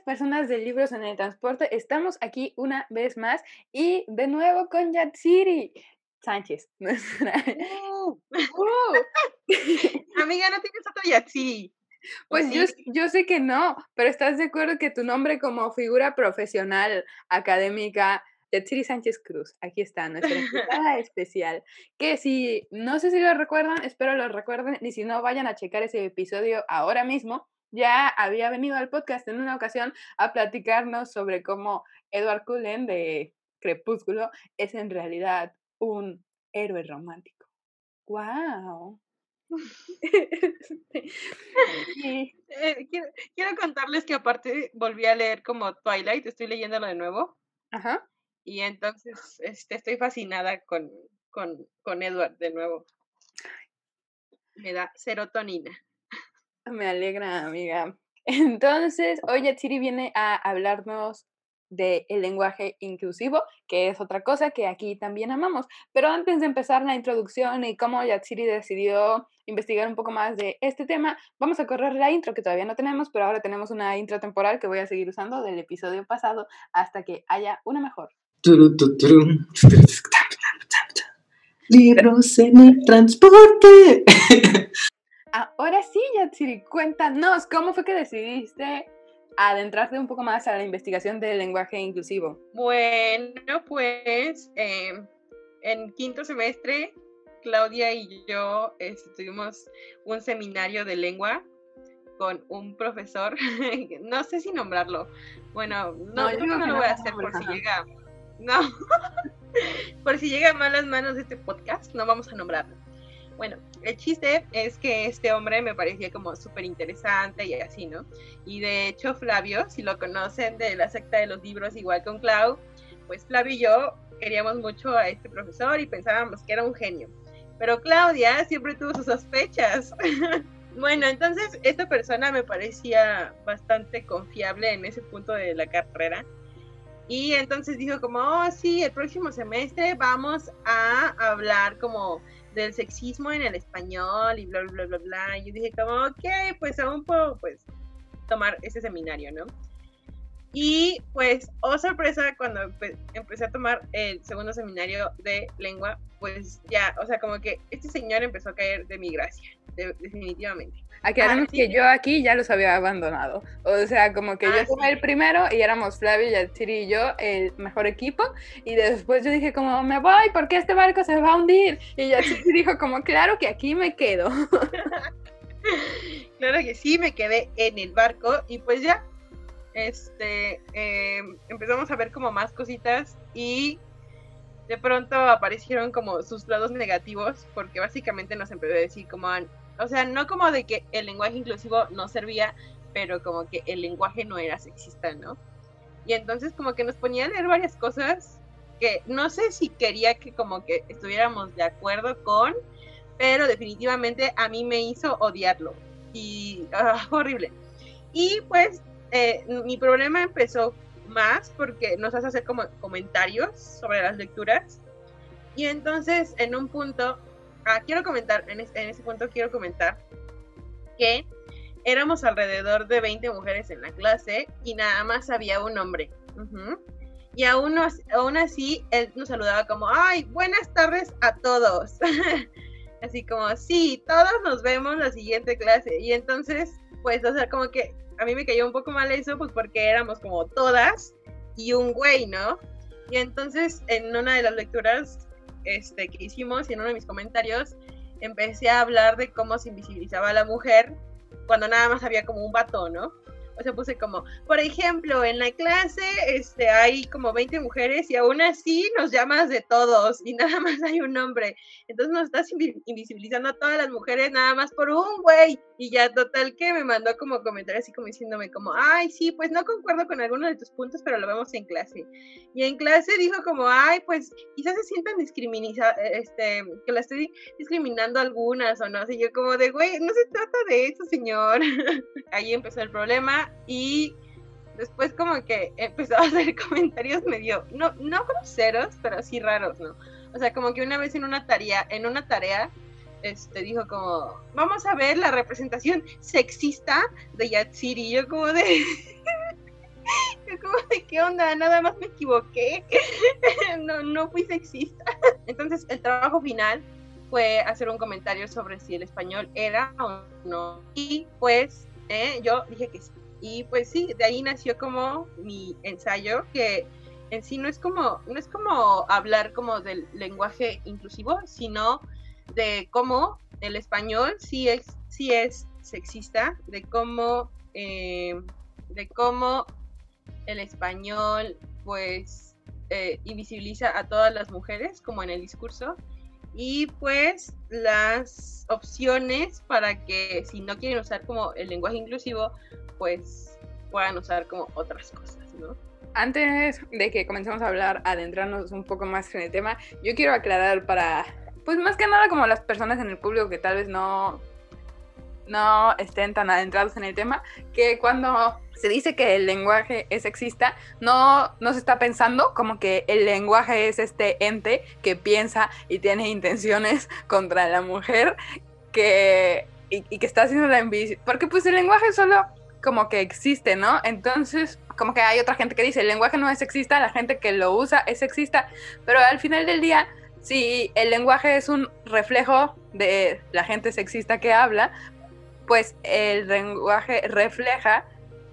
personas de libros en el transporte. Estamos aquí una vez más y de nuevo con Yatsiri Sánchez. Uh, uh. Amiga, no tienes otro Yatsiri. Pues yo, yo, sé que no, pero ¿estás de acuerdo que tu nombre como figura profesional, académica, Yatsiri Sánchez Cruz, aquí está nuestra invitada especial, que si, no sé si lo recuerdan, espero lo recuerden, y si no, vayan a checar ese episodio ahora mismo, ya había venido al podcast en una ocasión a platicarnos sobre cómo Edward Cullen de Crepúsculo es en realidad un héroe romántico. ¡Wow! Eh, quiero, contarles que aparte volví a leer como Twilight, estoy leyéndolo de nuevo. Ajá. Y entonces este, estoy fascinada con, con, con Edward de nuevo. Me da serotonina. Me alegra, amiga. Entonces, hoy Yatsiri viene a hablarnos del lenguaje inclusivo, que es otra cosa que aquí también amamos. Pero antes de empezar la introducción y cómo Yatsiri decidió investigar un poco más de este tema, vamos a correr la intro que todavía no tenemos, pero ahora tenemos una intro temporal que voy a seguir usando del episodio pasado hasta que haya una mejor. Libros en el transporte. Ahora sí, Yatsiri, cuéntanos, ¿cómo fue que decidiste adentrarte un poco más a la investigación del lenguaje inclusivo? Bueno, pues em, en quinto semestre, Claudia y yo este, tuvimos un seminario de lengua con un profesor, no sé si nombrarlo, bueno, no, no, no lo voy a hacer por si llega, no, por si llega a malas manos de este podcast, no vamos a nombrarlo. Bueno, el chiste es que este hombre me parecía como súper interesante y así, ¿no? Y de hecho Flavio, si lo conocen de la secta de los libros igual con Clau, pues Flavio y yo queríamos mucho a este profesor y pensábamos que era un genio. Pero Claudia siempre tuvo sus sospechas. bueno, entonces esta persona me parecía bastante confiable en ese punto de la carrera. Y entonces dijo como, oh sí, el próximo semestre vamos a hablar como del sexismo en el español y bla, bla, bla, bla, Y yo dije como, ok, pues aún puedo, pues, tomar ese seminario, ¿no? Y pues, oh sorpresa, cuando empecé a tomar el segundo seminario de lengua, pues ya, o sea, como que este señor empezó a caer de mi gracia, definitivamente. Aclaramos ah, que yo aquí ya los había abandonado. O sea, como que yo ah, tomé el primero y éramos Flavio, Yatsiri y yo el mejor equipo. Y después yo dije como, me voy porque este barco se va a hundir. Y Yatsiri dijo como, claro que aquí me quedo. claro que sí, me quedé en el barco y pues ya, este, em, empezamos a ver como más cositas y de pronto aparecieron como sus lados negativos porque básicamente nos empezó a decir como, o sea, no como de que el lenguaje inclusivo no servía, pero como que el lenguaje no era sexista, ¿no? Y entonces como que nos ponía a leer varias cosas que no sé si quería que como que estuviéramos de acuerdo con, pero definitivamente a mí me hizo odiarlo y ah, horrible. Y pues eh, mi problema empezó más porque nos hace hacer como comentarios sobre las lecturas y entonces en un punto ah, quiero comentar, en, ese punto quiero comentar que éramos alrededor de 20 mujeres en la clase y nada más había un hombre. Y aún, aún así, él nos saludaba como, ay, buenas tardes a todos. Así como, sí, todos nos vemos la siguiente clase. Y entonces, pues, o sea, como que a mí me cayó un poco mal eso, pues porque éramos como todas y un güey, ¿no? Y entonces, en una de las lecturas este, que hicimos y en uno de mis comentarios empecé a hablar de cómo se invisibilizaba a la mujer cuando nada más había como un vato, ¿no? O sea, puse como, por ejemplo, en la clase este, hay como 20 mujeres y aún así nos llamas de todos y nada más hay un hombre. Entonces nos estás invisibilizando a todas las mujeres nada más por un güey. Y ya total que me mandó como comentario así como diciéndome como, ay, sí, pues no concuerdo con alguno de tus puntos, pero lo vemos en clase. Y en clase dijo como, ay, pues quizás se sientan discriminadas, este, que la estoy discriminando algunas o no. Así yo como de, güey, no se trata de eso, señor. Ahí empezó el problema y después como que empezó a hacer comentarios medio, no, no groseros, pero sí raros, ¿no? O sea, como que una vez en una tarea, en una tarea, este, dijo como, vamos a ver la representación sexista de Yatsiri. Y yo como de... ¿Cómo de qué onda? Nada más me equivoqué. no, no fui sexista. Entonces, el trabajo final fue hacer un comentario sobre si el español era o no. Y pues eh, yo dije que sí. Y pues sí, de ahí nació como mi ensayo, que en sí no es como, no es como hablar como del lenguaje inclusivo, sino de cómo el español sí es, sí es sexista, de cómo, eh, de cómo el español pues eh, invisibiliza a todas las mujeres como en el discurso y pues las opciones para que si no quieren usar como el lenguaje inclusivo pues puedan usar como otras cosas, ¿no? Antes de que comencemos a hablar, adentrarnos un poco más en el tema, yo quiero aclarar para, pues más que nada como las personas en el público que tal vez no, no estén tan adentrados en el tema, que cuando se dice que el lenguaje es sexista, no, no se está pensando como que el lenguaje es este ente que piensa y tiene intenciones contra la mujer que, y, y que está haciendo la envidia. Porque pues el lenguaje solo como que existe, ¿no? Entonces, como que hay otra gente que dice, el lenguaje no es sexista, la gente que lo usa es sexista, pero al final del día, si el lenguaje es un reflejo de la gente sexista que habla, pues el lenguaje refleja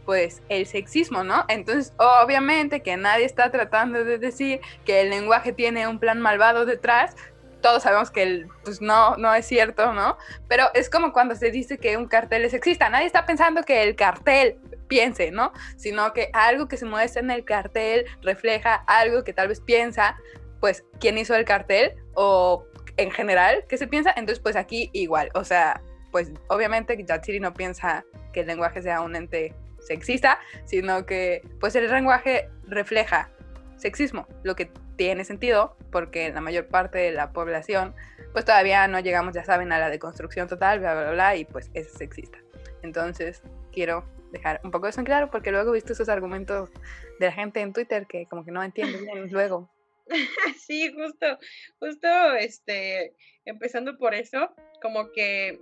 pues el sexismo, ¿no? Entonces, obviamente que nadie está tratando de decir que el lenguaje tiene un plan malvado detrás, todos sabemos que el, pues no, no es cierto, ¿no? Pero es como cuando se dice que un cartel es sexista. Nadie está pensando que el cartel piense, ¿no? Sino que algo que se muestra en el cartel refleja algo que tal vez piensa, pues, quién hizo el cartel o en general qué se piensa. Entonces, pues aquí igual, o sea, pues obviamente Yatsiri no piensa que el lenguaje sea un ente sexista, sino que pues el lenguaje refleja sexismo, lo que tiene sentido porque la mayor parte de la población pues todavía no llegamos, ya saben, a la deconstrucción total, bla, bla, bla, y pues es sexista. Entonces, quiero dejar un poco eso en claro porque luego he visto esos argumentos de la gente en Twitter que como que no entienden bien luego. Sí, justo, justo, este, empezando por eso, como que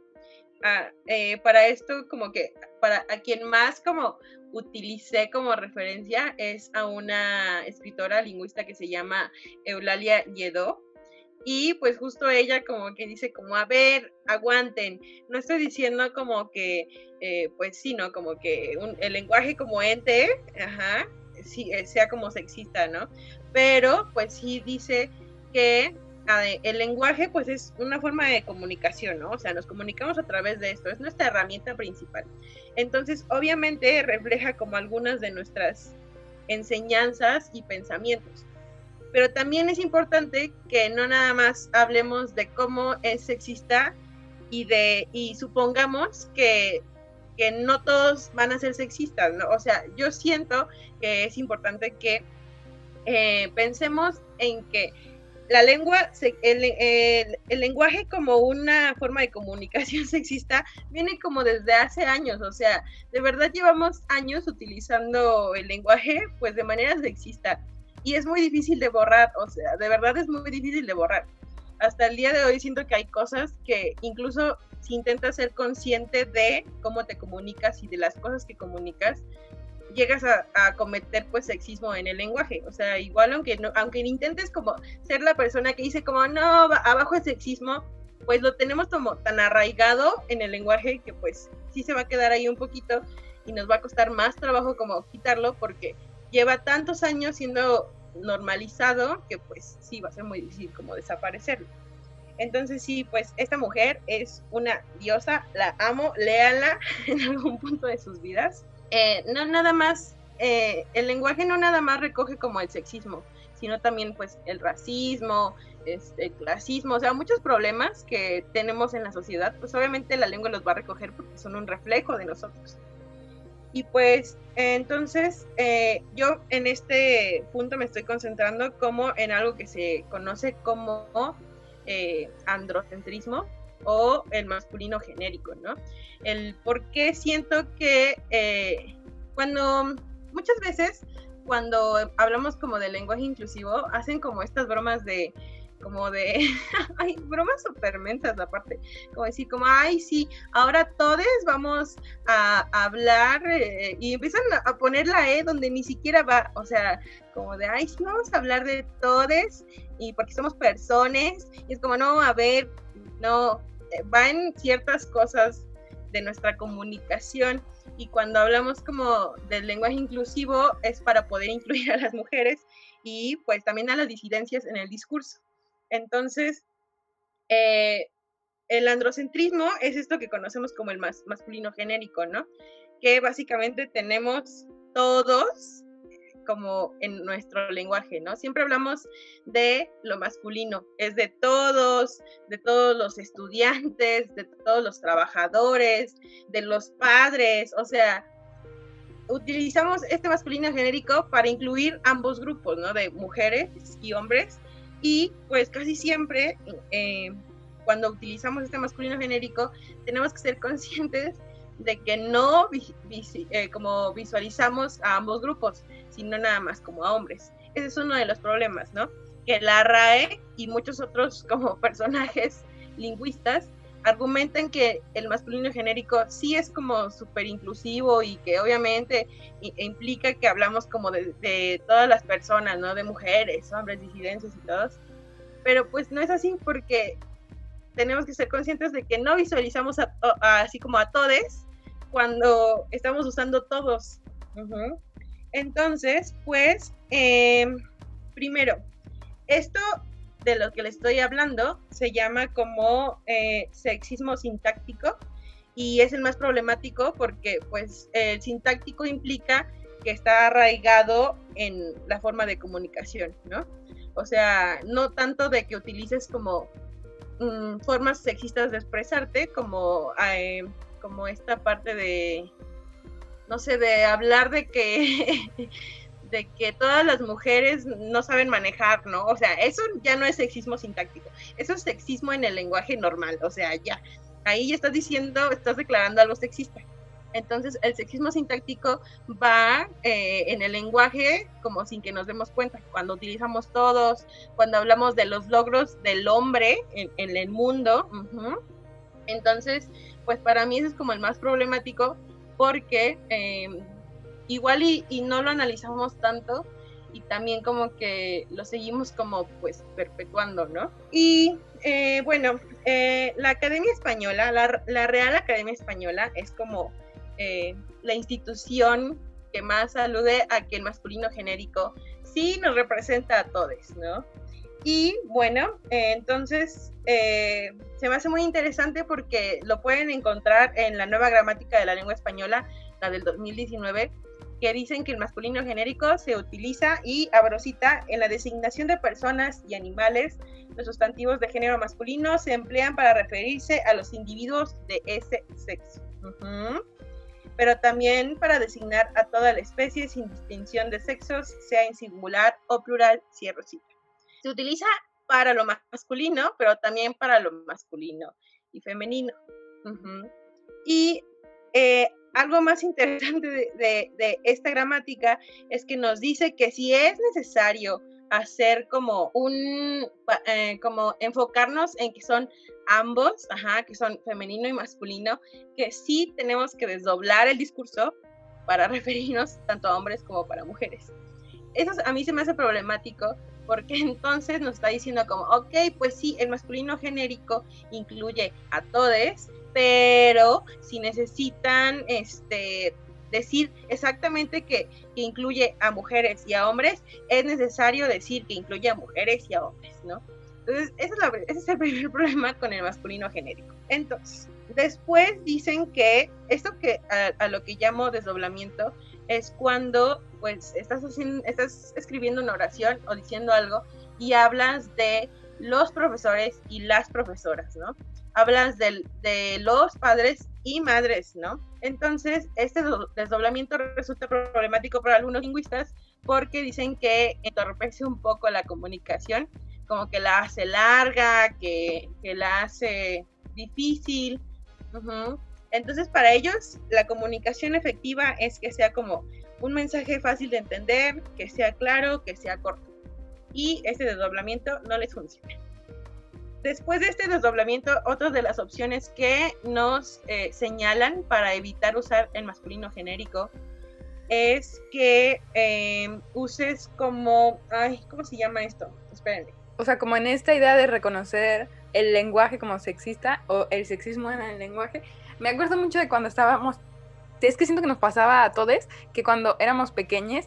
ah, eh, para esto, como que para a quien más como utilicé como referencia es a una escritora lingüista que se llama Eulalia Lledó. Y pues justo ella como que dice como, a ver, aguanten, no estoy diciendo como que, eh, pues sí, ¿no? Como que el lenguaje como ente, ajá, sí, eh, sea como sexista, ¿no? Pero pues sí dice que el lenguaje pues es una forma de comunicación, ¿no? O sea, nos comunicamos a través de esto, es nuestra herramienta principal. Entonces, obviamente refleja como algunas de nuestras enseñanzas y pensamientos. Pero también es importante que no nada más hablemos de cómo es sexista y de y supongamos que, que no todos van a ser sexistas, ¿no? O sea, yo siento que es importante que eh, pensemos en que la lengua, el, lenguaje como una forma de comunicación sexista viene como desde hace años, o sea, de verdad llevamos años utilizando el lenguaje pues de manera sexista y es muy difícil de borrar, o sea, de verdad es muy difícil de borrar. Hasta el día de hoy siento que hay cosas que incluso si intentas ser consciente de cómo te comunicas y de las cosas que comunicas, llegas a, cometer pues sexismo en el lenguaje. O sea, igual aunque no, aunque intentes como ser la persona que dice como no, abajo el sexismo, pues lo tenemos como tan arraigado en el lenguaje que pues sí se va a quedar ahí un poquito y nos va a costar más trabajo como quitarlo porque lleva tantos años siendo normalizado que pues sí va a ser muy difícil como desaparecerlo. Entonces sí, pues esta mujer es una diosa, la amo, léala en algún punto de sus vidas. Eh, no nada más, eh, el lenguaje no nada más recoge como el sexismo, sino también pues el racismo, este, el clasismo, o sea, muchos problemas que tenemos en la sociedad, pues obviamente la lengua los va a recoger porque son un reflejo de nosotros. Y pues entonces eh, yo en este punto me estoy concentrando como en algo que se conoce como androcentrismo, o el masculino genérico, ¿no? El por qué siento que eh, cuando muchas veces cuando hablamos como de lenguaje inclusivo hacen como estas bromas de como de, ay, bromas súper mensas aparte, como decir, como, ay, sí, ahora todos vamos a, hablar eh, y empiezan a poner la E donde ni siquiera va, o sea, como de, ay, sí, vamos a hablar de todes y porque somos personas, y es como, no, a ver, no, va en ciertas cosas de nuestra comunicación y cuando hablamos como del lenguaje inclusivo es para poder incluir a las mujeres y pues también a las disidencias en el discurso. Entonces, eh, el androcentrismo es esto que conocemos como el masculino genérico, ¿no? Que básicamente tenemos todos como en nuestro lenguaje, ¿no? Siempre hablamos de lo masculino, es de todos, de todos los estudiantes, de todos los trabajadores, de los padres, o sea, utilizamos este masculino genérico para incluir ambos grupos, ¿no? De mujeres y hombres, y pues casi siempre eh, cuando utilizamos este masculino genérico tenemos que ser conscientes de que no eh, como visualizamos a ambos grupos, sino nada más como a hombres. Ese es uno de los problemas, ¿no? Que la RAE y muchos otros como personajes lingüistas argumentan que el masculino genérico sí es como súper inclusivo y que obviamente implica que hablamos como de, todas las personas, ¿no? De mujeres, hombres, disidencias y todos. Pero pues no es así porque tenemos que ser conscientes de que no visualizamos así como a todes cuando estamos usando todos. Entonces, pues, em, primero, esto de lo que le estoy hablando se llama como eh, sexismo sintáctico y es el más problemático porque pues el sintáctico implica que está arraigado en la forma de comunicación, ¿no? O sea, no tanto de que utilices como mm, formas sexistas de expresarte como, eh, como esta parte de, no sé, de hablar de que de que todas las mujeres no saben manejar, ¿no? O sea, eso ya no es sexismo sintáctico, eso es sexismo en el lenguaje normal, o sea, ya, ahí ya estás diciendo, estás declarando algo sexista. Entonces, el sexismo sintáctico va eh, en el lenguaje como sin que nos demos cuenta. Cuando utilizamos todos, cuando hablamos de los logros del hombre en, el mundo. Entonces, pues para mí eso es como el más problemático porque em, igual y, no lo analizamos tanto y también como que lo seguimos como pues perpetuando, ¿no? Y eh, bueno, eh, la Academia Española, la, Real Academia Española es como eh, la institución que más alude a que el masculino genérico sí nos representa a todos, ¿no? Y bueno, entonces se me hace muy interesante porque lo pueden encontrar en la nueva gramática de la lengua española, la del 2019, que dicen que el masculino genérico se utiliza y abrosita en la designación de personas y animales. Los sustantivos de género masculino se emplean para referirse a los individuos de ese sexo. Pero también para designar a toda la especie sin distinción de sexos, sea en singular o plural, cierro cita. Se utiliza para lo masculino, pero también para lo masculino y femenino. Y eh, algo más interesante de, esta gramática es que nos dice que si es necesario hacer como un, eh, como enfocarnos en que son ambos, ajá, que son femenino y masculino, que sí tenemos que desdoblar el discurso para referirnos tanto a hombres como para mujeres. Eso a mí se me hace problemático porque entonces nos está diciendo como, ok, pues sí, el masculino genérico incluye a todes, pero si necesitan este, decir exactamente que, incluye a mujeres y a hombres, es necesario decir que incluye a mujeres y a hombres, ¿no? Entonces, ese es, el primer problema con el masculino genérico. Entonces, después dicen que esto que a, lo que llamo desdoblamiento es cuando pues estás, haciendo, estás escribiendo una oración o diciendo algo y hablas de los profesores y las profesoras, ¿no? hablas de los padres y madres, ¿no? Entonces, este desdoblamiento resulta problemático para algunos lingüistas porque dicen que entorpece un poco la comunicación, como que la hace larga, que, la hace difícil. Entonces, para ellos, la comunicación efectiva es que sea como un mensaje fácil de entender, que sea claro, que sea corto. Y este desdoblamiento no les funciona. después de este desdoblamiento, otra de las opciones que nos eh, señalan para evitar usar el masculino genérico es que em, uses como, ay, ¿cómo se llama esto? Espérenme. O sea, como en esta idea de reconocer el lenguaje como sexista o el sexismo en el lenguaje, me acuerdo mucho de cuando estábamos, es que siento que nos pasaba a todos, que cuando éramos pequeños,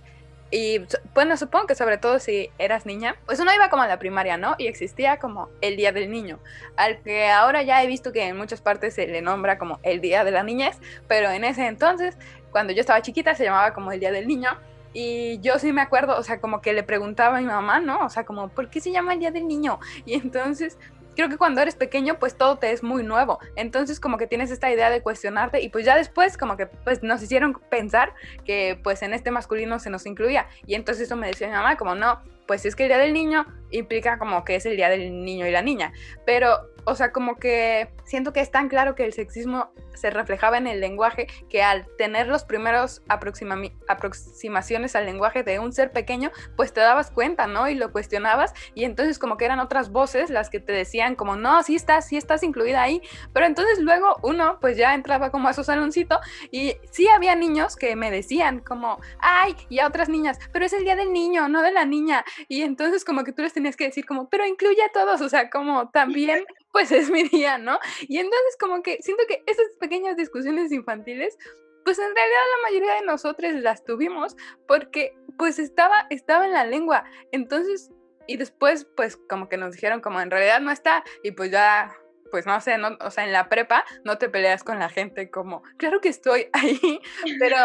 y bueno, supongo que sobre todo si eras niña, pues uno iba como a la primaria, ¿no? Y existía como el Día del Niño, al que ahora ya he visto que en muchas partes se le nombra como el Día de la Niñez, pero en ese entonces, cuando yo estaba chiquita, se llamaba como el Día del Niño. Y yo sí me acuerdo, o sea, como que le preguntaba a mi mamá, ¿no? O sea, como, ¿por qué se llama el Día del Niño? Y entonces creo que cuando eres pequeño pues todo te es muy nuevo. Entonces como que tienes esta idea de cuestionarte y pues ya después como que pues nos hicieron pensar que pues en este masculino se nos incluía. Y entonces eso me decía mi mamá como no, pues es que el día del niño implica como que es el día del niño y la niña. Pero o sea, como que siento que es tan claro que el sexismo se reflejaba en el lenguaje que al tener los primeros aproximaciones al lenguaje de un ser pequeño, pues te dabas cuenta, ¿no? Y lo cuestionabas y entonces como que eran otras voces las que te decían como, no, sí estás, sí estás incluida ahí, pero entonces luego uno pues ya entraba como a su saloncito y sí había niños que me decían como, ay, y a otras niñas, pero es el día del niño, no de la niña. Y entonces como que tú les tenías que decir como, pero incluye a todos, o sea, como también pues es mi día, ¿no? Y entonces como que siento que esas pequeñas discusiones infantiles, pues en realidad la mayoría de nosotros las tuvimos porque pues estaba, estaba en la lengua. Entonces, y después pues como que nos dijeron como en realidad no está y pues ya pues no sé, no, o sea, en la prepa no te peleas con la gente como, claro que estoy ahí, pero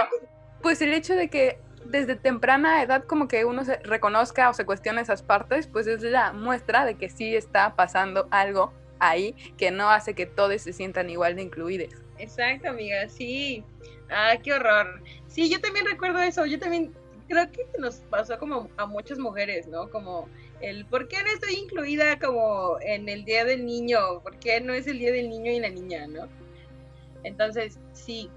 pues el hecho de que desde temprana edad como que uno se reconozca o se cuestione esas partes, pues es la muestra de que sí está pasando algo ahí que no hace que todos se sientan igual de incluidos. Exacto, amiga, sí. Ah, qué horror. Sí, yo también recuerdo eso. Yo también creo que nos pasó como a muchas mujeres, ¿no? Como el ¿por qué no estoy incluida como en el Día del Niño? ¿Por qué no es el Día del Niño y la niña, no? Entonces, sí.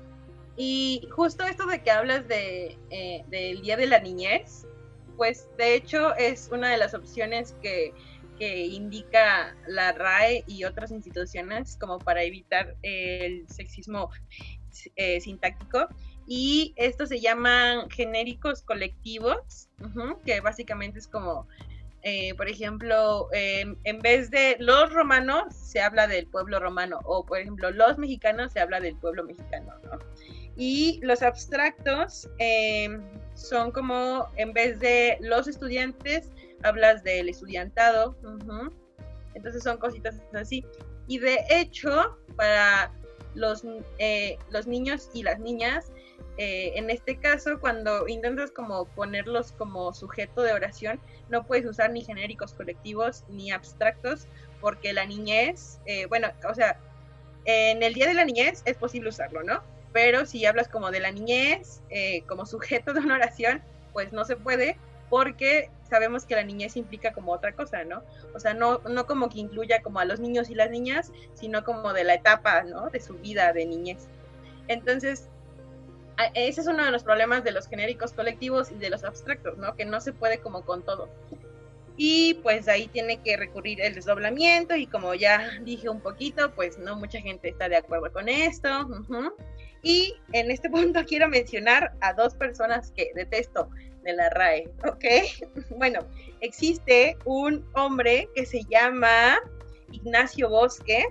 Y justo esto de que hablas de, eh, del Día de la Niñez, pues de hecho es una de las opciones que indica la RAE y otras instituciones como para evitar el sexismo eh, sintáctico. Y estos se llaman genéricos colectivos, que básicamente es como, eh, por ejemplo, em, en vez de los romanos se habla del pueblo romano, o por ejemplo, los mexicanos se habla del pueblo mexicano, Y los abstractos em, son como, en vez de los estudiantes, hablas del estudiantado, entonces son cositas así. Y de hecho, para los, eh, los niños y las niñas, eh, en este caso, cuando intentas como ponerlos como sujeto de oración, no puedes usar ni genéricos colectivos ni abstractos, porque la niñez, eh, bueno, o sea, en el día de la niñez es posible usarlo, ¿no? Pero si hablas como de la niñez, como sujeto de una oración, pues no se puede, porque sabemos que la niñez implica como otra cosa, ¿no? O sea, no, no como que incluya como a los niños y las niñas, sino como de la etapa, ¿no? De su vida de niñez. Entonces, ese es uno de los problemas de los genéricos colectivos y de los abstractos, ¿no? Que no se puede como con todo. Y pues ahí tiene que recurrir el desdoblamiento y como ya dije un poquito, pues no mucha gente está de acuerdo con esto. Y en este punto quiero mencionar a dos personas que detesto de la RAE, ¿ok? Bueno, existe un hombre que se llama Ignacio Bosque.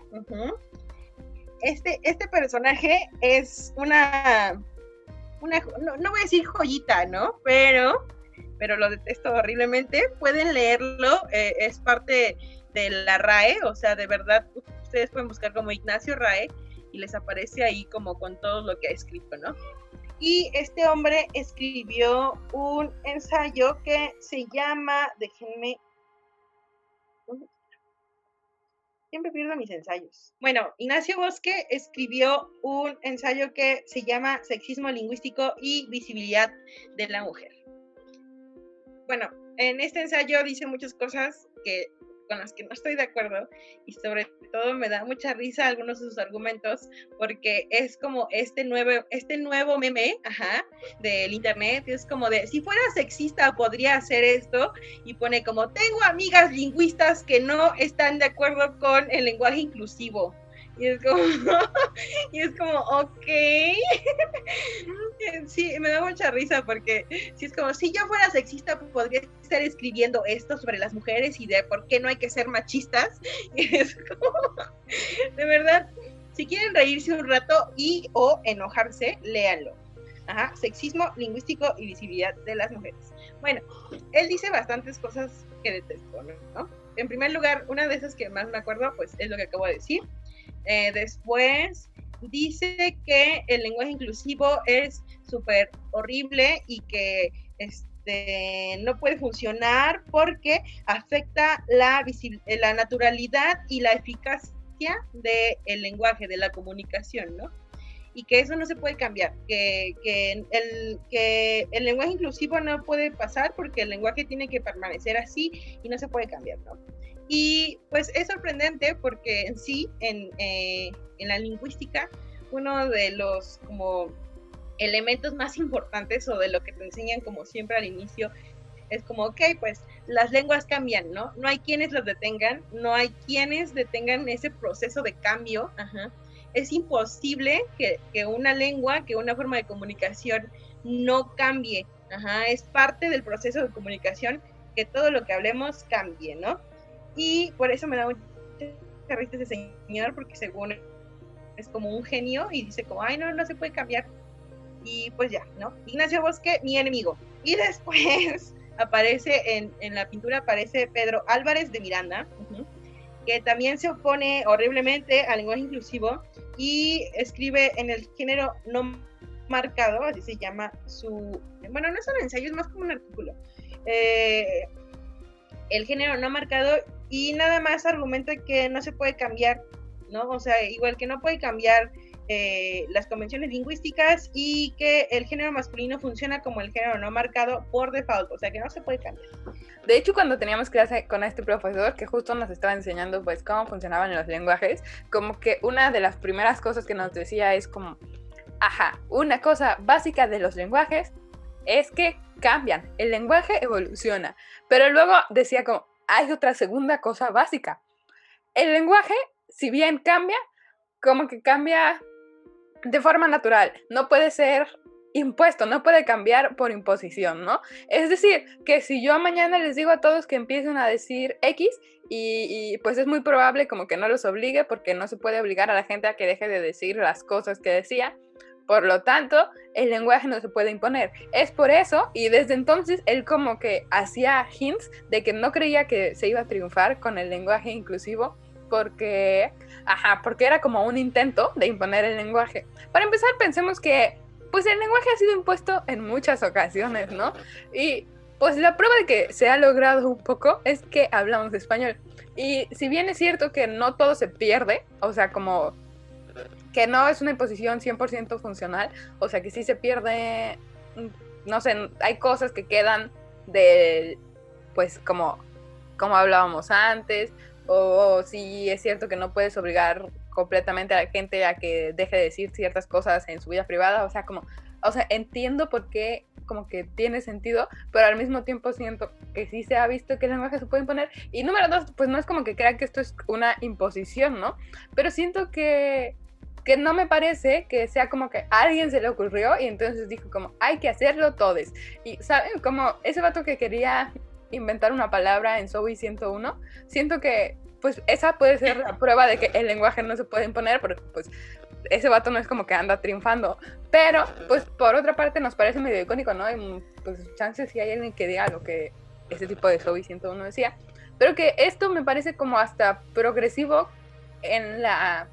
este, este personaje es una, una no, voy a decir joyita, ¿no? Pero, pero lo detesto horriblemente. Pueden leerlo, eh, es parte de la RAE, o sea, de verdad, ustedes pueden buscar como Ignacio RAE y les aparece ahí como con todo lo que ha escrito, ¿no? Y este hombre escribió un ensayo que se llama, déjenme, siempre pierdo mis ensayos. Bueno, Ignacio Bosque escribió un ensayo que se llama Sexismo Lingüístico y Visibilidad de la Mujer. Bueno, en este ensayo dice muchas cosas que con las que no estoy de acuerdo y sobre todo me da mucha risa algunos de sus argumentos porque es como este nuevo, este nuevo meme ajá, del internet, es como de, si fuera sexista podría hacer esto y pone como, tengo amigas lingüistas que no están de acuerdo con el lenguaje inclusivo. Y es como, y es como, ok. sí, me da mucha risa porque si es como, si yo fuera sexista, podría estar escribiendo esto sobre las mujeres y de por qué no hay que ser machistas. Y es como, de verdad, si quieren reírse un rato y o enojarse, léanlo. Ajá, sexismo lingüístico y visibilidad de las mujeres. Bueno, él dice bastantes cosas que detesto, ¿no? En primer lugar, una de esas que más me acuerdo, pues es lo que acabo de decir, eh, después dice que el lenguaje inclusivo es súper horrible y que este, no puede funcionar porque afecta la, la naturalidad y la eficacia del lenguaje, de la comunicación, ¿no? Y que eso no se puede cambiar, que, que, el, que el lenguaje inclusivo no puede pasar porque el lenguaje tiene que permanecer así y no se puede cambiar, ¿no? Y pues es sorprendente porque en sí, en, eh, en la lingüística, uno de los como elementos más importantes o de lo que te enseñan como siempre al inicio es como, ok, pues las lenguas cambian, ¿no? No hay quienes los detengan, no hay quienes detengan ese proceso de cambio. Es imposible que, que, una lengua, que una forma de comunicación no cambie. Ajá. Es parte del proceso de comunicación que todo lo que hablemos cambie, ¿no? Y por eso me da mucha risa ese señor, porque según es como un genio y dice como, ay, no, no se puede cambiar. Y pues ya, ¿no? Ignacio Bosque, mi enemigo. Y después aparece en, en la pintura, aparece Pedro Álvarez de Miranda, que también se opone horriblemente al lenguaje inclusivo y escribe en el género no marcado, así se llama su, bueno, no es un ensayo, es más como un artículo. Eh, el género no marcado y nada más argumenta que no se puede cambiar, ¿no? O sea, igual que no puede cambiar eh, las convenciones lingüísticas y que el género masculino funciona como el género no marcado por default, o sea que no se puede cambiar. De hecho, cuando teníamos clase con este profesor que justo nos estaba enseñando pues cómo funcionaban los lenguajes, como que una de las primeras cosas que nos decía es como, ajá, una cosa básica de los lenguajes es que cambian, el lenguaje evoluciona, pero luego decía como, hay otra segunda cosa básica. El lenguaje, si bien cambia, como que cambia de forma natural, no puede ser impuesto, no puede cambiar por imposición, ¿no? Es decir, que si yo mañana les digo a todos que empiecen a decir X y, y, pues es muy probable como que no los obligue porque no se puede obligar a la gente a que deje de decir las cosas que decía, por lo tanto, el lenguaje no se puede imponer. Es por eso, y desde entonces él como que hacía hints de que no creía que se iba a triunfar con el lenguaje inclusivo, porque, ajá, porque era como un intento de imponer el lenguaje. Para empezar, pensemos que, pues el lenguaje ha sido impuesto en muchas ocasiones, ¿no? Y pues la prueba de que se ha logrado un poco es que hablamos español. Y si bien es cierto que no todo se pierde, o sea, como que no es una imposición 100% funcional, o sea que sí se pierde, mm, no sé, hay cosas que quedan de, pues como, hablábamos antes, o, si es cierto que no puedes obligar completamente a la gente a que deje de decir ciertas cosas en su vida privada, o sea, como, o sea, entiendo por qué como que tiene sentido, pero al mismo tiempo siento que sí se ha visto que el lenguaje se puede imponer. Y número dos, pues no es como que crea que esto es una imposición, ¿no? Pero siento que que no me parece que sea como que alguien se le ocurrió y entonces dijo como hay que hacerlo todos. Y saben, como ese vato que quería inventar una palabra en Zoe 101, siento que pues esa puede ser la prueba de que el lenguaje no se puede imponer, porque pues ese vato no es como que anda triunfando. Pero, pues por otra parte nos parece medio icónico, ¿no? Y, pues chances si hay alguien que diga lo que ese tipo de Zoe 101 decía. Pero que esto me parece como hasta progresivo en la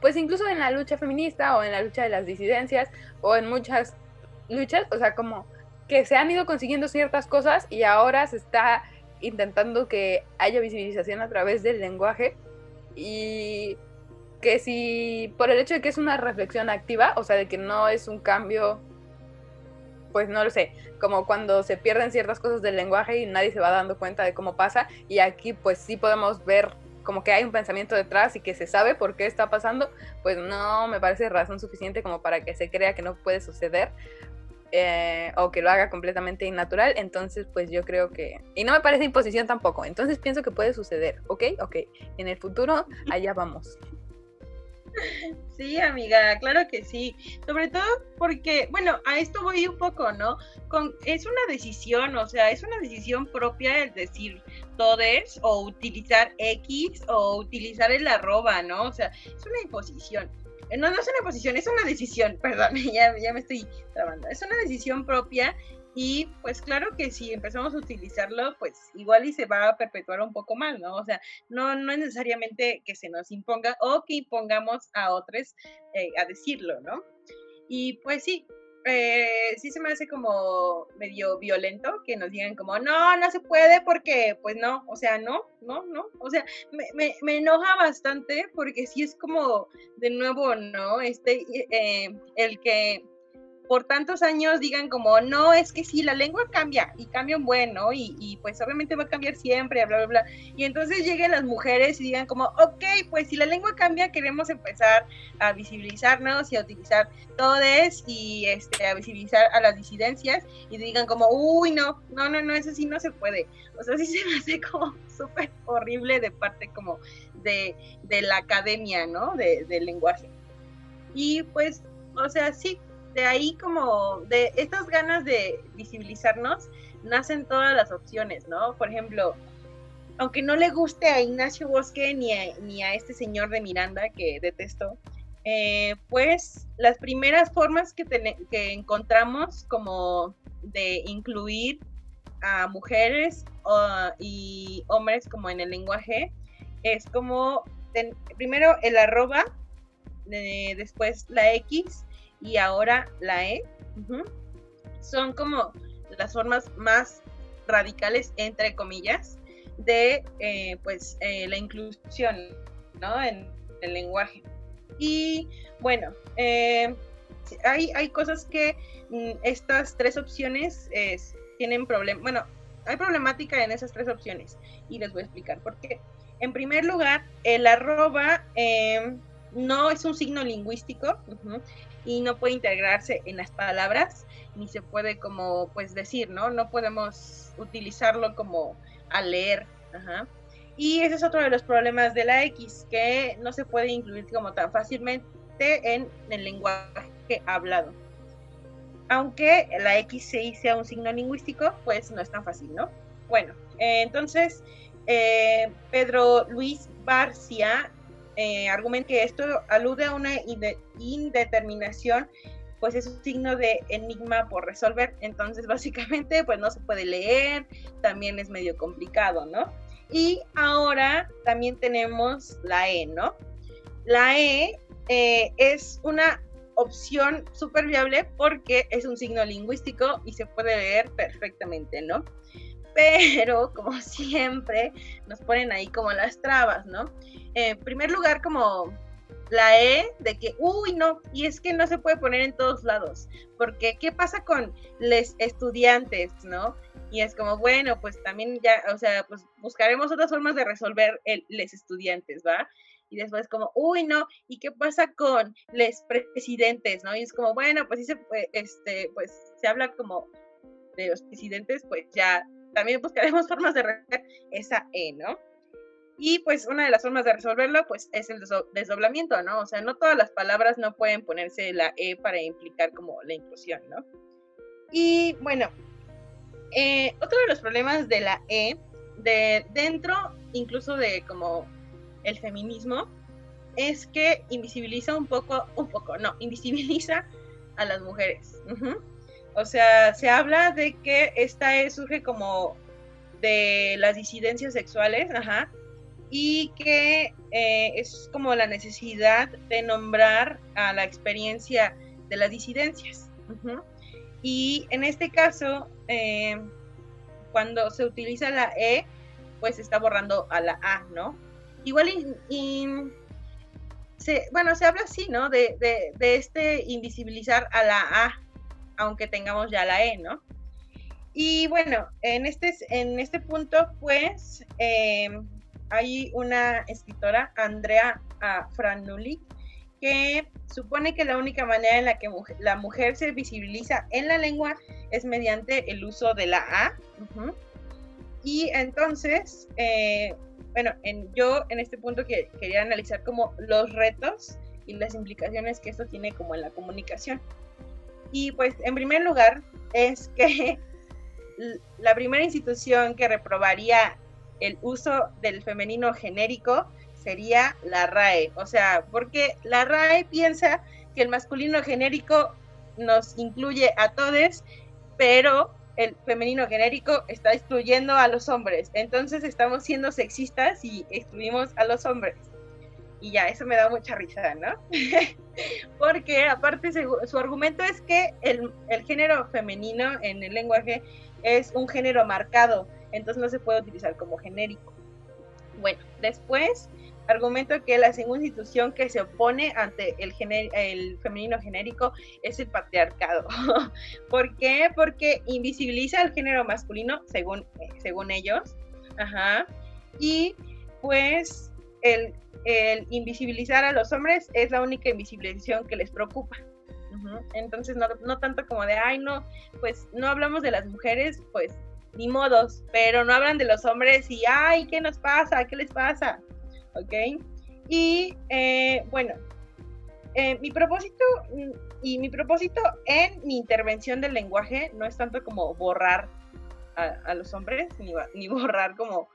pues incluso en la lucha feminista o en la lucha de las disidencias o en muchas luchas, o sea, como que se han ido consiguiendo ciertas cosas y ahora se está intentando que haya visibilización a través del lenguaje y que si por el hecho de que es una reflexión activa, o sea, de que no es un cambio pues no lo sé, como cuando se pierden ciertas cosas del lenguaje y nadie se va dando cuenta de cómo pasa y aquí pues sí podemos ver como que hay un pensamiento detrás y que se sabe por qué está pasando, pues no me parece razón suficiente como para que se crea que no puede suceder eh, o que lo haga completamente innatural. Entonces, pues yo creo que... Y no me parece imposición tampoco. Entonces pienso que puede suceder, ¿ok? Ok. En el futuro, allá vamos. Sí, amiga, claro que sí. Sobre todo porque, bueno, a esto voy un poco, ¿no? Con, es una decisión, o sea, es una decisión propia el decir todes o utilizar X o utilizar el arroba, ¿no? O sea, es una imposición. Eh, no, no es una imposición, es una decisión, perdón, ya, ya me estoy trabando. Es una decisión propia y pues claro que si empezamos a utilizarlo, pues igual y se va a perpetuar un poco mal, ¿no? O sea, no, no es necesariamente que se nos imponga o que impongamos a otros eh, a decirlo, ¿no? Y pues sí, eh, sí se me hace como medio violento que nos digan como, no, no se puede porque, pues no, o sea, no, no, no, o sea, me, me, me enoja bastante porque sí es como, de nuevo, ¿no? Este, eh, el que por tantos años digan como, no, es que sí, la lengua cambia y cambia un buen, ¿no? Y, pues obviamente va a cambiar siempre, bla, bla, bla. Y entonces lleguen las mujeres y digan como, ok, pues si la lengua cambia, queremos empezar a visibilizarnos y a utilizar todes y este, a visibilizar a las disidencias y digan como, uy, no, no, no, no, eso sí no se puede. O sea, sí se me hace como súper horrible de parte como de, de la academia, ¿no? De, del lenguaje. Y pues, o sea, sí, de ahí como de estas ganas de visibilizarnos nacen todas las opciones, ¿no? Por ejemplo, aunque no le guste a Ignacio Bosque ni a, ni a este señor de Miranda que detesto, eh, pues las primeras formas que, que encontramos como de incluir a mujeres y hombres como en el lenguaje es como primero el arroba, eh, después la X y ahora la E, son como las formas más radicales, entre comillas, de eh, pues eh, la inclusión ¿no? en el lenguaje. Y bueno, eh, hay, hay, cosas que mm, estas tres opciones tienen problema, bueno, hay problemática en esas tres opciones y les voy a explicar por qué. En primer lugar, el arroba no es un signo lingüístico y no puede integrarse en las palabras ni se puede como pues decir, ¿no? No podemos utilizarlo como a leer. Y ese es otro de los problemas de la X, que no se puede incluir como tan fácilmente en el lenguaje hablado. Aunque la X sea un signo lingüístico, pues no es tan fácil, ¿no? Bueno, entonces eh, Pedro Luis Barcia eh, argumenta que esto alude a una indeterminación, pues es un signo de enigma por resolver. Entonces, básicamente, pues no se puede leer, también es medio complicado, ¿no? Y ahora también tenemos la E, ¿no? La E eh, es una opción súper viable porque es un signo lingüístico y se puede leer perfectamente, ¿no? Pero, como siempre, nos ponen ahí como las trabas, ¿no? en primer lugar, como la E de que, uy, no, y es que no se puede poner en todos lados, porque ¿qué pasa con los estudiantes, no? Y es como, bueno, pues también ya, o sea, pues buscaremos otras formas de resolver el, los estudiantes, ¿va? Y después como, uy, no, ¿y qué pasa con los presidentes, no? Y es como, bueno, pues sí se, este, pues se habla como de los presidentes, pues ya también buscaremos formas de resolver esa E, ¿no? Y pues una de las formas de resolverlo pues es el desdoblamiento, ¿no? O sea, no todas las palabras no pueden ponerse la E para implicar como la inclusión, ¿no? Y bueno, eh, otro de los problemas de la E, de dentro incluso de como el feminismo, es que invisibiliza un poco, un poco, no, invisibiliza a las mujeres. O sea, se habla de que esta E surge como de las disidencias sexuales, ajá, y que eh, es como la necesidad de nombrar a la experiencia de las disidencias. Y en este caso, eh, cuando se utiliza la E, pues está borrando a la A, ¿no? Igual y, se, bueno, se habla así, ¿no? De, de, este invisibilizar a la A, aunque tengamos ya la E, ¿no? Y bueno, en este, en este punto, pues, em, hay una escritora, Andrea Franuli, que supone que la única manera en la que la mujer se visibiliza en la lengua es mediante el uso de la A. Y entonces, eh, bueno, en, yo en este punto que, quería analizar como los retos y las implicaciones que esto tiene como en la comunicación. Y pues en primer lugar es que la primera institución que reprobaría el uso del femenino genérico sería la RAE. O sea, porque la RAE piensa que el masculino genérico nos incluye a todos, pero el femenino genérico está excluyendo a los hombres. Entonces estamos siendo sexistas y excluimos a los hombres. Y ya, eso me da mucha risa, ¿no? Porque aparte su, argumento es que el, el género femenino en el lenguaje es un género marcado, entonces no se puede utilizar como genérico. Bueno, después argumento que la segunda institución que se opone ante el, el femenino genérico es el patriarcado. ¿Por qué? Porque invisibiliza al género masculino, según, según ellos. Ajá. Y pues el, invisibilizar a los hombres es la única invisibilización que les preocupa. Entonces, no, no tanto como de, ay, no, pues no hablamos de las mujeres, pues ni modos, pero no hablan de los hombres y, ay, ¿qué nos pasa? ¿Qué les pasa? ¿ok? Y eh, bueno, eh, mi propósito mm, y mi propósito en mi intervención del lenguaje no es tanto como borrar a, los hombres, ni, ni, borrar como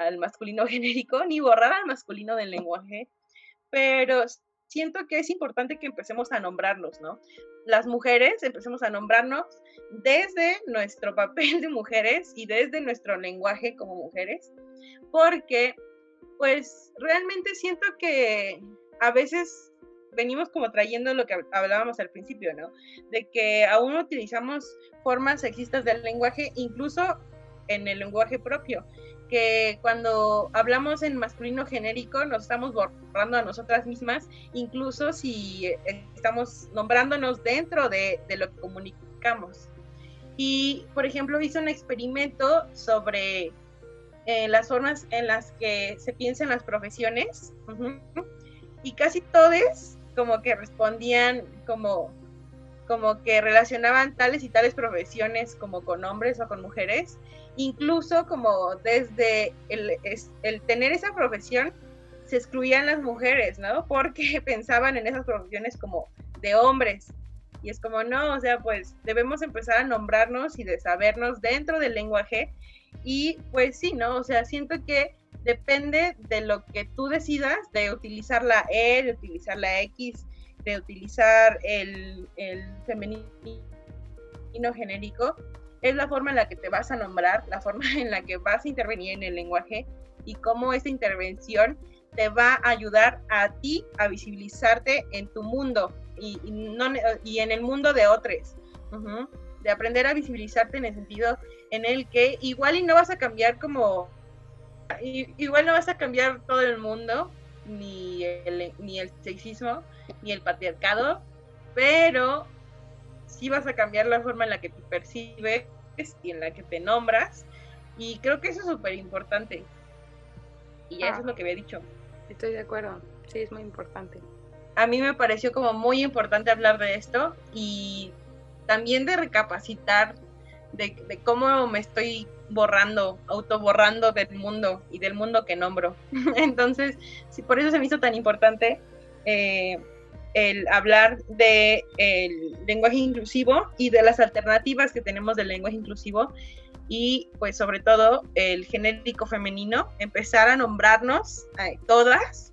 al masculino genérico, ni borrar al masculino del lenguaje, pero siento que es importante que empecemos a nombrarnos, ¿no? Las mujeres empecemos a nombrarnos desde nuestro papel de mujeres y desde nuestro lenguaje como mujeres, porque pues realmente siento que a veces venimos como trayendo lo que hablábamos al principio, ¿no? De que aún utilizamos formas sexistas del lenguaje, incluso en el lenguaje propio, que cuando hablamos en masculino genérico nos estamos borrando a nosotras mismas, incluso si estamos nombrándonos dentro de, lo que comunicamos. Y, por ejemplo, hice un experimento sobre las formas en las que se piensa en las profesiones y casi todos como que respondían como como que relacionaban tales y tales profesiones como con hombres o con mujeres, incluso como desde el, el tener esa profesión se excluían las mujeres, ¿no? Porque pensaban en esas profesiones como de hombres. Y es como, no, o sea, pues debemos empezar a nombrarnos y de sabernos dentro del lenguaje y pues sí, ¿no? O sea, siento que depende de lo que tú decidas, de utilizar la E, de utilizar la X, de utilizar el, el femenino genérico, es la forma en la que te vas a nombrar, la forma en la que vas a intervenir en el lenguaje y cómo esa intervención te va a ayudar a ti a visibilizarte en tu mundo y, no, y en el mundo de otros. De aprender a visibilizarte en el sentido en el que igual y no vas a cambiar como, igual no vas a cambiar todo el mundo, ni el, ni el sexismo, ni el patriarcado, pero sí vas a cambiar la forma en la que te percibes y en la que te nombras. Y creo que eso es súper importante. Y eso es lo que había dicho. Estoy de acuerdo. Sí, es muy importante. A mí me pareció como muy importante hablar de esto y también de recapacitar de, cómo me estoy borrando, autoborrando del mundo y del mundo que nombro. Entonces, sí, por eso se me hizo tan importante eh, el hablar del lenguaje inclusivo y de las alternativas que tenemos del lenguaje inclusivo y pues sobre todo el genérico femenino, empezar a nombrarnos a todas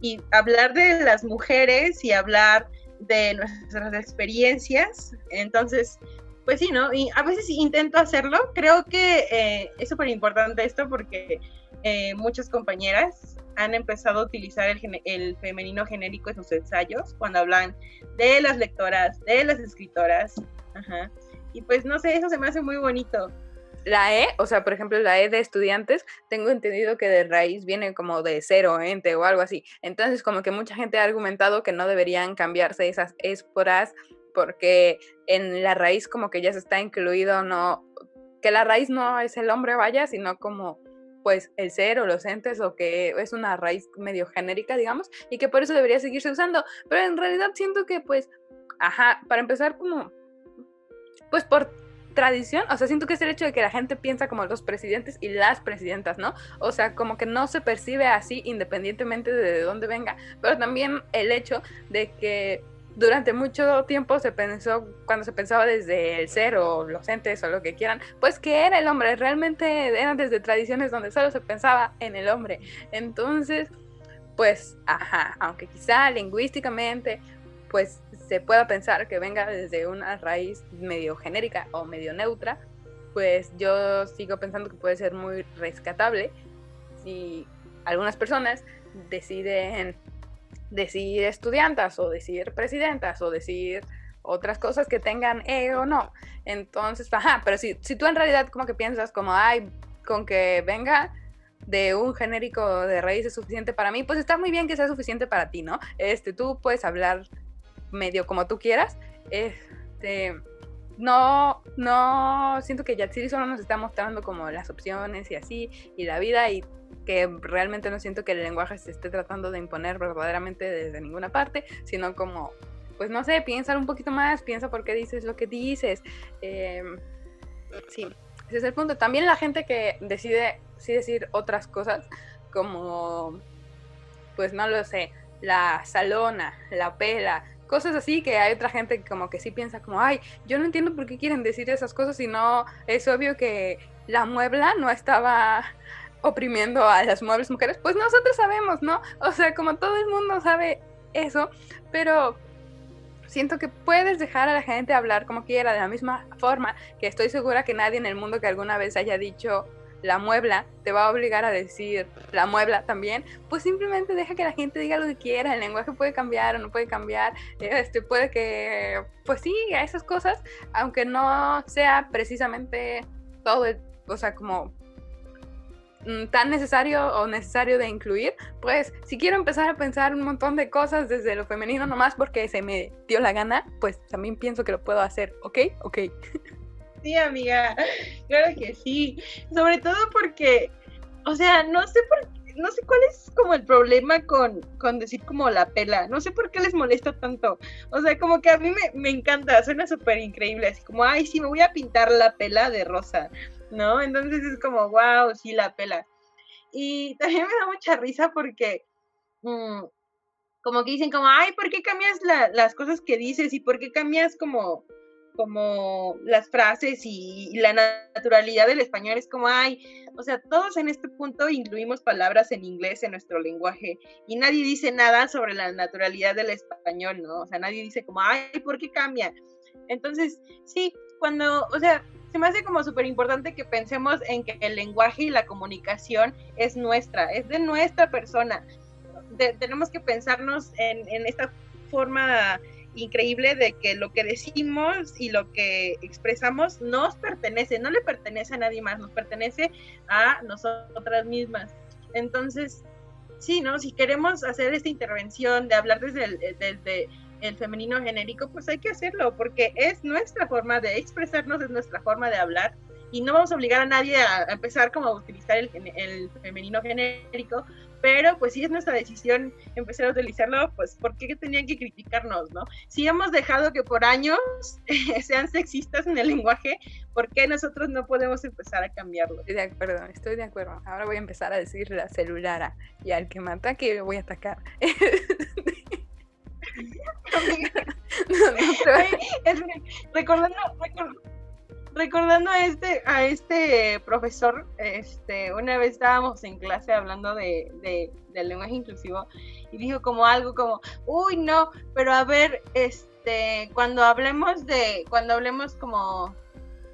y hablar de las mujeres y hablar de nuestras experiencias. Entonces, pues sí, ¿no? Y a veces intento hacerlo. Creo que eh, es súper importante esto porque eh, muchas compañeras han empezado a utilizar el, el, femenino genérico en sus ensayos cuando hablan de las lectoras, de las escritoras. Ajá. Y pues no sé, eso se me hace muy bonito la E, o sea, por ejemplo, la E de estudiantes, tengo entendido que de raíz viene como de cero, ente o algo así. Entonces, como que mucha gente ha argumentado que no deberían cambiarse esas esporas porque en la raíz como que ya se está incluido, no, que la raíz no es el hombre, vaya, sino como pues el ser o los entes o que es una raíz medio genérica, digamos, y que por eso debería seguirse usando. Pero en realidad siento que pues, ajá, para empezar como, pues por tradición, o sea, siento que es el hecho de que la gente piensa como los presidentes y las presidentas, ¿no? O sea, como que no se percibe así independientemente de dónde venga, pero también el hecho de que durante mucho tiempo se pensó, cuando se pensaba desde el ser o los entes o lo que quieran, pues que era el hombre, realmente eran desde tradiciones donde solo se pensaba en el hombre. Entonces, pues, ajá, aunque quizá lingüísticamente, pues se pueda pensar que venga desde una raíz medio genérica o medio neutra, pues yo sigo pensando que puede ser muy rescatable si algunas personas deciden decir estudiantas o decir presidentas o decir otras cosas que tengan E o no. Entonces, ajá, pero si, si tú en realidad como que piensas como, ay, con que venga de un genérico de raíz es suficiente para mí, pues está muy bien que sea suficiente para ti, ¿no? Este, tú puedes hablar medio como tú quieras. Este, no, no, siento que Yatsiri solo nos está mostrando como las opciones y así, y la vida, y que realmente no siento que el lenguaje se esté tratando de imponer verdaderamente desde ninguna parte, sino como, pues no sé, piensa un poquito más, piensa por qué dices lo que dices. Em, sí, ese es el punto. También la gente que decide sí decir otras cosas, como, pues no lo sé, la salona, la pela, cosas así que hay otra gente que como que sí piensa como, ay, yo no entiendo por qué quieren decir esas cosas y no es obvio que la muebla no estaba oprimiendo a las muebles mujeres, pues nosotros sabemos, ¿no? O sea, como todo el mundo sabe eso, pero siento que puedes dejar a la gente hablar como quiera, de la misma forma que estoy segura que nadie en el mundo que alguna vez haya dicho la muebla te va a obligar a decir la muebla también, pues simplemente deja que la gente diga lo que quiera, el lenguaje puede cambiar o no puede cambiar, este puede que, pues sí, a esas cosas, aunque no sea precisamente todo, o sea, como Mm, tan necesario o necesario de incluir, pues si quiero empezar a pensar un montón de cosas desde lo femenino nomás porque se me dio la gana, pues también pienso que lo puedo hacer, ¿ok? Ok. Sí, amiga, claro que sí. Sobre todo porque, o sea, no sé por no sé cuál es como el problema con, con decir como la pela. No sé por qué les molesta tanto. O sea, como que a mí me, me encanta, suena súper increíble. Así como, ay, sí, me voy a pintar la pela de rosa. ¿no? Entonces es como, wow, sí, la pela. Y también me da mucha risa porque mm, como que dicen como, ay, ¿por qué cambias las cosas que dices y por qué cambias como, como las frases y, la naturalidad del español? Es como, ay, o sea, todos en este punto incluimos palabras en inglés en nuestro lenguaje y nadie dice nada sobre la naturalidad del español, ¿no? O sea, nadie dice como, ay, ¿por qué cambia? Entonces, sí, cuando, o sea, se me hace como súper importante que pensemos en que el lenguaje y la comunicación es nuestra, es de nuestra persona. tenemos que pensarnos en, esta forma increíble de que lo que decimos y lo que expresamos nos pertenece, no le pertenece a nadie más, nos pertenece a nosotras mismas. Entonces, sí, ¿no? Si queremos hacer esta intervención de hablar desde el, desde el femenino genérico, pues hay que hacerlo, porque es nuestra forma de expresarnos, es nuestra forma de hablar, y no vamos a obligar a nadie a empezar como a utilizar el, el femenino genérico, pero pues si es nuestra decisión empezar a utilizarlo, pues ¿por qué tenían que criticarnos, no? Si hemos dejado que por años sean sexistas en el lenguaje, ¿por qué nosotros no podemos empezar a cambiarlo? Estoy de acuerdo, estoy de acuerdo. Ahora voy a empezar a decir la celulara y al que me ataque voy a atacar. recordando, recordando a este, a este profesor, este, una vez estábamos en clase hablando de, de, del lenguaje inclusivo y dijo como algo como, uy no, pero a ver, este, cuando hablemos de, cuando hablemos como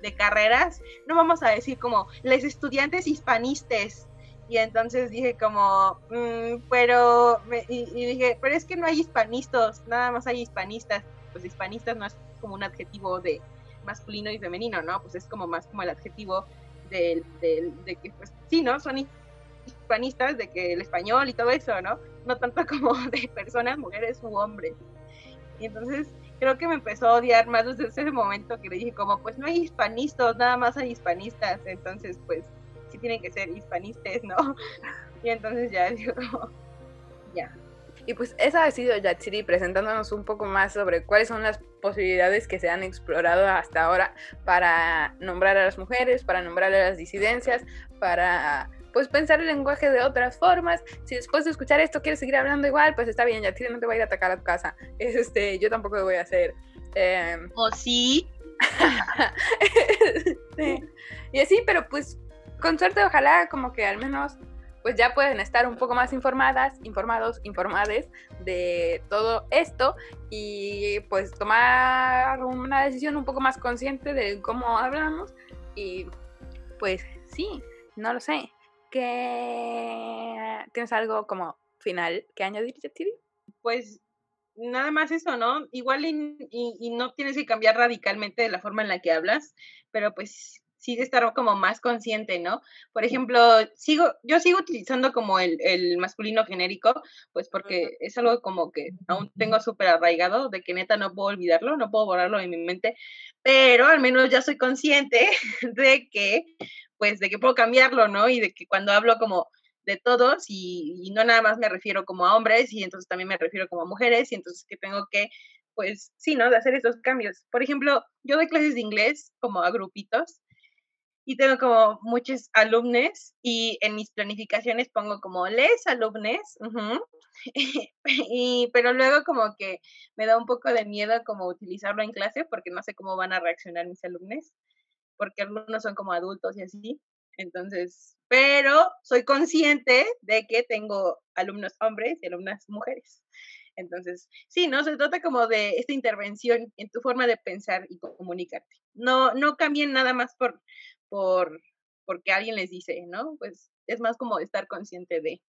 de carreras, no vamos a decir como les estudiantes hispanistas, y entonces dije como, mm, pero, y, dije, pero es que no hay hispanistas, nada más hay hispanistas. Pues hispanistas no es como un adjetivo de masculino y femenino, ¿no? Pues es como más como el adjetivo de, de que, pues sí, ¿no? Son hispanistas, de que el español y todo eso, ¿no? No tanto como de personas, mujeres u hombres. Y entonces creo que me empezó a odiar más desde ese momento que le dije como, pues no hay hispanistas, nada más hay hispanistas, entonces pues sí tienen que ser hispanistas, ¿no? Y entonces ya digo, ya. Y pues esa ha sido Yatsiri presentándonos un poco más sobre cuáles son las posibilidades que se han explorado hasta ahora para nombrar a las mujeres, para nombrar a las disidencias, para pues pensar el lenguaje de otras formas. Si después de escuchar esto quieres seguir hablando igual, pues está bien, Yatsiri no te va a ir a atacar a tu casa. Este, yo tampoco lo voy a hacer. Eh, ¿O sí? sí. Y así, pero pues con suerte ojalá como que al menos pues ya pueden estar un poco más informadas, informados, informades de todo esto y pues tomar una decisión un poco más consciente de cómo hablamos y pues sí, no lo sé. ¿Qué tienes algo como final que añadir, Yatiri? Pues nada más eso, ¿no? Igual y, y, no tienes que cambiar radicalmente de la forma en la que hablas, pero pues sí de estar como más consciente, ¿no? Por ejemplo, sigo, yo sigo utilizando como el, el masculino genérico, pues porque es algo como que aún tengo súper arraigado, de que neta no puedo olvidarlo, no puedo borrarlo de mi mente, pero al menos ya soy consciente de que, pues, de que puedo cambiarlo, ¿no? Y de que cuando hablo como de todos y, y no nada más me refiero como a hombres y entonces también me refiero como a mujeres y entonces que tengo que pues sí, ¿no? De hacer esos cambios. Por ejemplo, yo doy clases de inglés como a grupitos y tengo como muchos alumnos y en mis planificaciones pongo como les alumnes, y, pero luego como que me da un poco de miedo como utilizarlo en clase porque no sé cómo van a reaccionar mis alumnos, porque algunos son como adultos y así, entonces, pero soy consciente de que tengo alumnos hombres y alumnas mujeres. Entonces, sí, ¿no? Se trata como de esta intervención en tu forma de pensar y comunicarte. No, no cambien nada más por, por porque alguien les dice, ¿no? Pues es más como estar consciente de.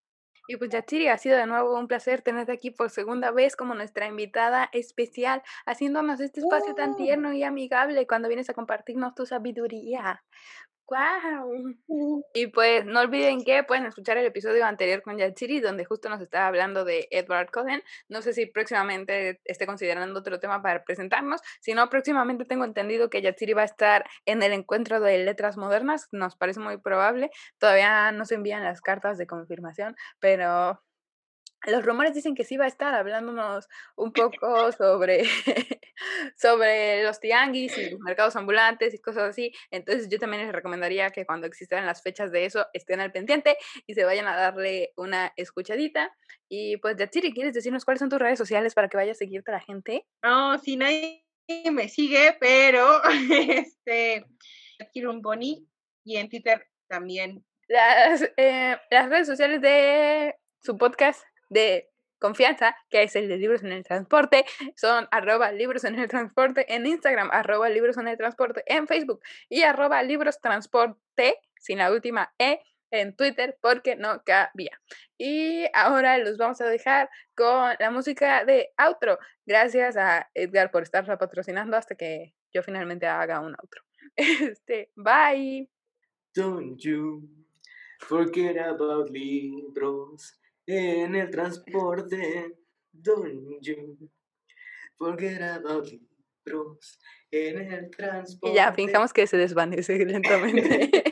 Y pues Yachiri, ha sido de nuevo un placer tenerte aquí por segunda vez como nuestra invitada especial, haciéndonos este espacio tan tierno y amigable cuando vienes a compartirnos tu sabiduría. ¡Wow! Y pues no olviden que pueden escuchar el episodio anterior con Yatsiri, donde justo nos estaba hablando de Edward Cullen. No sé si próximamente esté considerando otro tema para presentarnos. Si no, próximamente tengo entendido que Yatsiri va a estar en el encuentro de letras modernas. Nos parece muy probable. Todavía no se envían las cartas de confirmación, pero los rumores dicen que sí va a estar hablándonos un poco sobre, sobre los tianguis y los mercados ambulantes y cosas así. Entonces yo también les recomendaría que cuando existan las fechas de eso estén al pendiente y se vayan a darle una escuchadita. Y pues Yatsiri, ¿quieres decirnos cuáles son tus redes sociales para que vaya a seguirte la gente? No, si nadie me sigue, pero este, quiero un boni y en Twitter también. Las, eh, las redes sociales de su podcast de confianza, que es el de libros en el transporte, son arroba libros en el transporte en Instagram, arroba libros en el transporte en Facebook y arroba libros transporte, sin la última E, en Twitter porque no cabía. Y ahora los vamos a dejar con la música de outro. Gracias a Edgar por estarla patrocinando hasta que yo finalmente haga un outro. Este, bye. Don't you forget about libros en el transporte. Don't you forget about libros en el transporte. Y ya, fijamos que se desvanece lentamente.